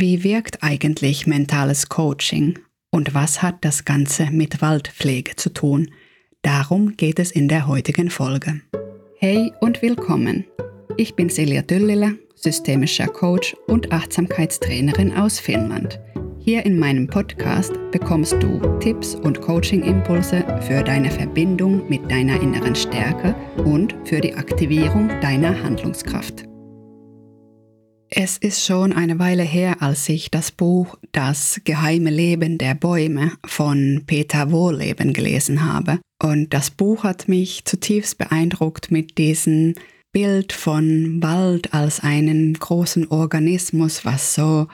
Wie wirkt eigentlich mentales Coaching und was hat das Ganze mit Waldpflege zu tun? Darum geht es in der heutigen Folge. Hey und willkommen. Ich bin Silja Düllile, systemischer Coach und Achtsamkeitstrainerin aus Finnland. Hier in meinem Podcast bekommst du Tipps und Coaching-Impulse für deine Verbindung mit deiner inneren Stärke und für die Aktivierung deiner Handlungskraft. Es ist schon eine Weile her, als ich das Buch Das geheime Leben der Bäume von Peter Wohlleben gelesen habe. Und das Buch hat mich zutiefst beeindruckt mit diesem Bild von Wald als einen großen Organismus, was so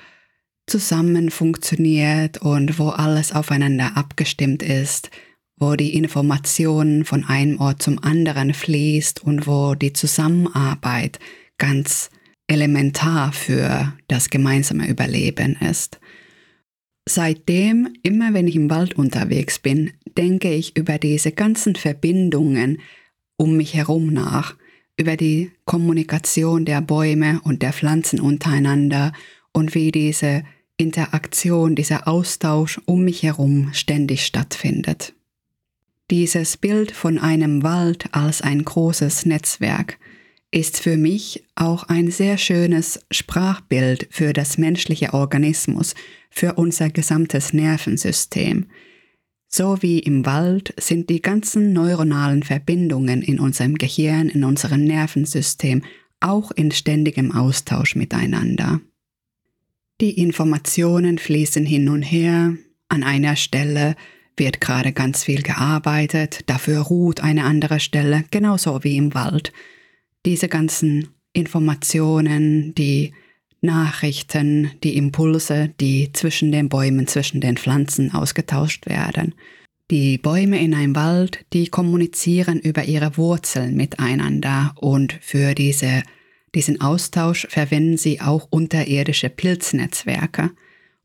zusammen funktioniert und wo alles aufeinander abgestimmt ist, wo die Information von einem Ort zum anderen fließt und wo die Zusammenarbeit ganz elementar für das gemeinsame Überleben ist. Seitdem, immer wenn ich im Wald unterwegs bin, denke ich über diese ganzen Verbindungen um mich herum nach, über die Kommunikation der Bäume und der Pflanzen untereinander und wie diese Interaktion, dieser Austausch um mich herum ständig stattfindet. Dieses Bild von einem Wald als ein großes Netzwerk ist für mich auch ein sehr schönes Sprachbild für das menschliche Organismus, für unser gesamtes Nervensystem. So wie im Wald sind die ganzen neuronalen Verbindungen in unserem Gehirn, in unserem Nervensystem auch in ständigem Austausch miteinander. Die Informationen fließen hin und her, an einer Stelle wird gerade ganz viel gearbeitet, dafür ruht eine andere Stelle, genauso wie im Wald diese ganzen Informationen, die Nachrichten, die Impulse, die zwischen den Bäumen, zwischen den Pflanzen ausgetauscht werden. Die Bäume in einem Wald, die kommunizieren über ihre Wurzeln miteinander und für diese, diesen Austausch verwenden sie auch unterirdische Pilznetzwerke.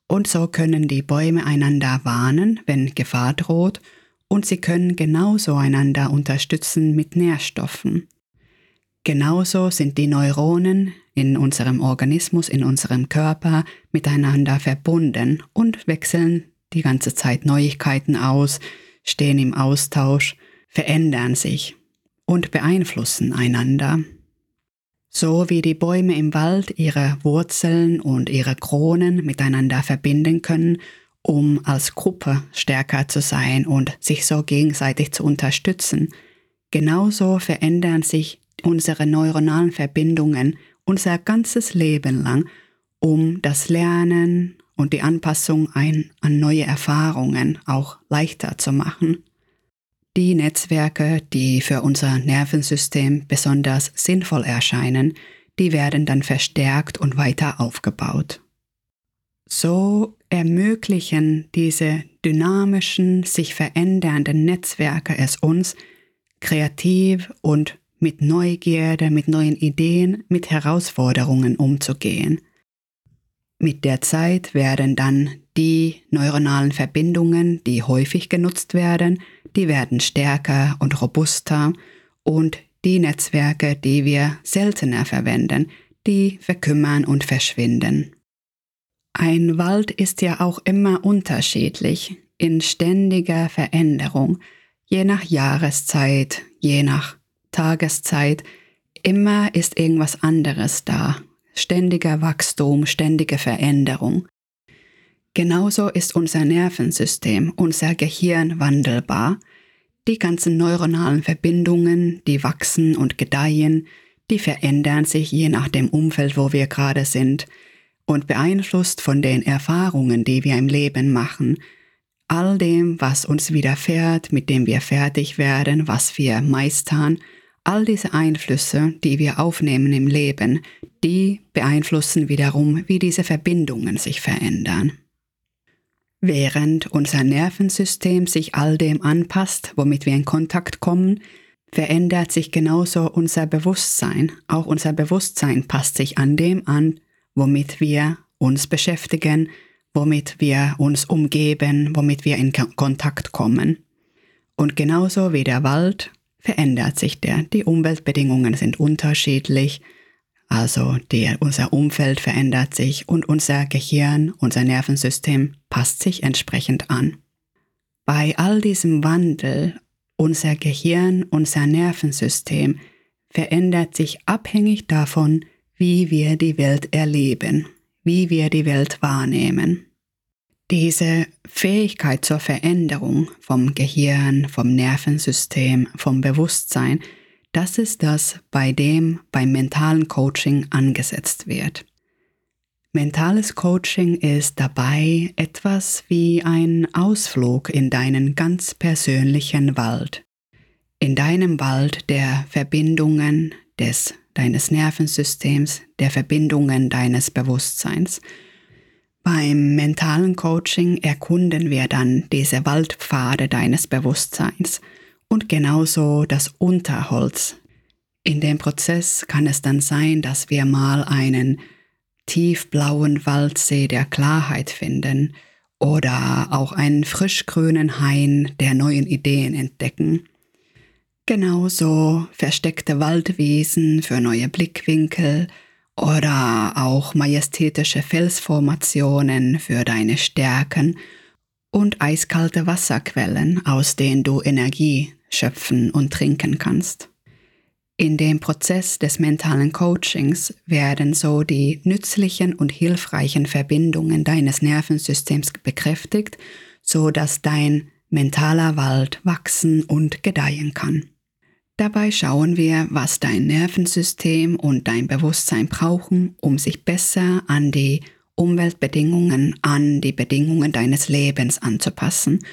Und so können die Bäume einander warnen, wenn Gefahr droht, und sie können genauso einander unterstützen mit Nährstoffen. Genauso sind die Neuronen in unserem Organismus, in unserem Körper miteinander verbunden und wechseln die ganze Zeit Neuigkeiten aus, stehen im Austausch, verändern sich und beeinflussen einander. So wie die Bäume im Wald ihre Wurzeln und ihre Kronen miteinander verbinden können, um als Gruppe stärker zu sein und sich so gegenseitig zu unterstützen, genauso verändern sich unsere neuronalen Verbindungen unser ganzes Leben lang, um das Lernen und die Anpassung ein, an neue Erfahrungen auch leichter zu machen. Die Netzwerke, die für unser Nervensystem besonders sinnvoll erscheinen, die werden dann verstärkt und weiter aufgebaut. So ermöglichen diese dynamischen, sich verändernden Netzwerke es uns, kreativ und mit Neugierde, mit neuen Ideen, mit Herausforderungen umzugehen. Mit der Zeit werden dann die neuronalen Verbindungen, die häufig genutzt werden, die werden stärker und robuster und die Netzwerke, die wir seltener verwenden, die verkümmern und verschwinden. Ein Wald ist ja auch immer unterschiedlich, in ständiger Veränderung, je nach Jahreszeit, je nach Tageszeit, immer ist irgendwas anderes da. Ständiger Wachstum, ständige Veränderung. Genauso ist unser Nervensystem, unser Gehirn wandelbar. Die ganzen neuronalen Verbindungen, die wachsen und gedeihen, die verändern sich je nach dem Umfeld, wo wir gerade sind und beeinflusst von den Erfahrungen, die wir im Leben machen, all dem, was uns widerfährt, mit dem wir fertig werden, was wir meistern All diese Einflüsse, die wir aufnehmen im Leben, die beeinflussen wiederum, wie diese Verbindungen sich verändern. Während unser Nervensystem sich all dem anpasst, womit wir in Kontakt kommen, verändert sich genauso unser Bewusstsein. Auch unser Bewusstsein passt sich an dem an, womit wir uns beschäftigen, womit wir uns umgeben, womit wir in Kontakt kommen. Und genauso wie der Wald verändert sich der. Die Umweltbedingungen sind unterschiedlich. Also der, unser Umfeld verändert sich und unser Gehirn, unser Nervensystem passt sich entsprechend an. Bei all diesem Wandel, unser Gehirn, unser Nervensystem verändert sich abhängig davon, wie wir die Welt erleben, wie wir die Welt wahrnehmen. Diese Fähigkeit zur Veränderung vom Gehirn, vom Nervensystem, vom Bewusstsein, das ist das, bei dem beim mentalen Coaching angesetzt wird. Mentales Coaching ist dabei etwas wie ein Ausflug in deinen ganz persönlichen Wald. In deinem Wald der Verbindungen des, deines Nervensystems, der Verbindungen deines Bewusstseins – beim mentalen Coaching erkunden wir dann diese Waldpfade deines Bewusstseins und genauso das Unterholz. In dem Prozess kann es dann sein, dass wir mal einen tiefblauen Waldsee der Klarheit finden oder auch einen frischgrünen Hain der neuen Ideen entdecken. Genauso versteckte Waldwiesen für neue Blickwinkel oder auch majestätische Felsformationen für deine Stärken und eiskalte Wasserquellen, aus denen du Energie schöpfen und trinken kannst. In dem Prozess des mentalen Coachings werden so die nützlichen und hilfreichen Verbindungen deines Nervensystems bekräftigt, so dass dein mentaler Wald wachsen und gedeihen kann. Dabei schauen wir, was dein Nervensystem und dein Bewusstsein brauchen, um sich besser an die Umweltbedingungen, an die Bedingungen deines Lebens anzupassen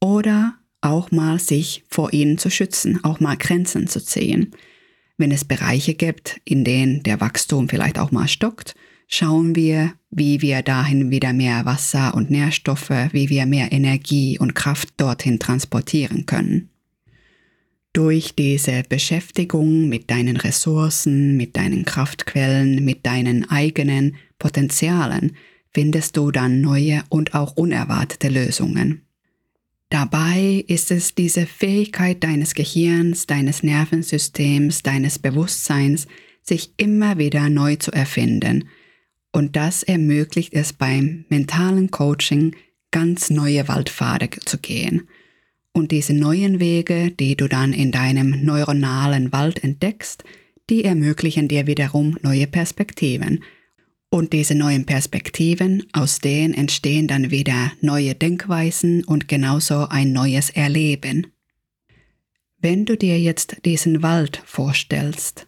oder auch mal sich vor ihnen zu schützen, auch mal Grenzen zu ziehen. Wenn es Bereiche gibt, in denen der Wachstum vielleicht auch mal stockt, schauen wir, wie wir dahin wieder mehr Wasser und Nährstoffe, wie wir mehr Energie und Kraft dorthin transportieren können. Durch diese Beschäftigung mit deinen Ressourcen, mit deinen Kraftquellen, mit deinen eigenen Potenzialen findest du dann neue und auch unerwartete Lösungen. Dabei ist es diese Fähigkeit deines Gehirns, deines Nervensystems, deines Bewusstseins, sich immer wieder neu zu erfinden. Und das ermöglicht es beim mentalen Coaching, ganz neue Waldpfade zu gehen. Und diese neuen Wege, die du dann in deinem neuronalen Wald entdeckst, die ermöglichen dir wiederum neue Perspektiven. Und diese neuen Perspektiven, aus denen entstehen dann wieder neue Denkweisen und genauso ein neues Erleben. Wenn du dir jetzt diesen Wald vorstellst,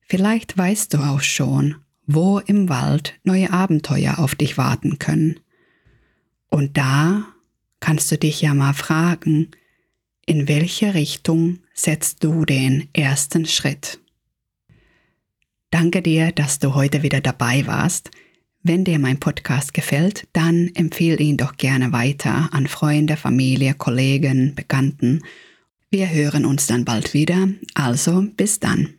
vielleicht weißt du auch schon, wo im Wald neue Abenteuer auf dich warten können. Und da kannst du dich ja mal fragen, in welche Richtung setzt du den ersten Schritt? Danke dir, dass du heute wieder dabei warst. Wenn dir mein Podcast gefällt, dann empfehle ihn doch gerne weiter an Freunde, Familie, Kollegen, Bekannten. Wir hören uns dann bald wieder, also bis dann.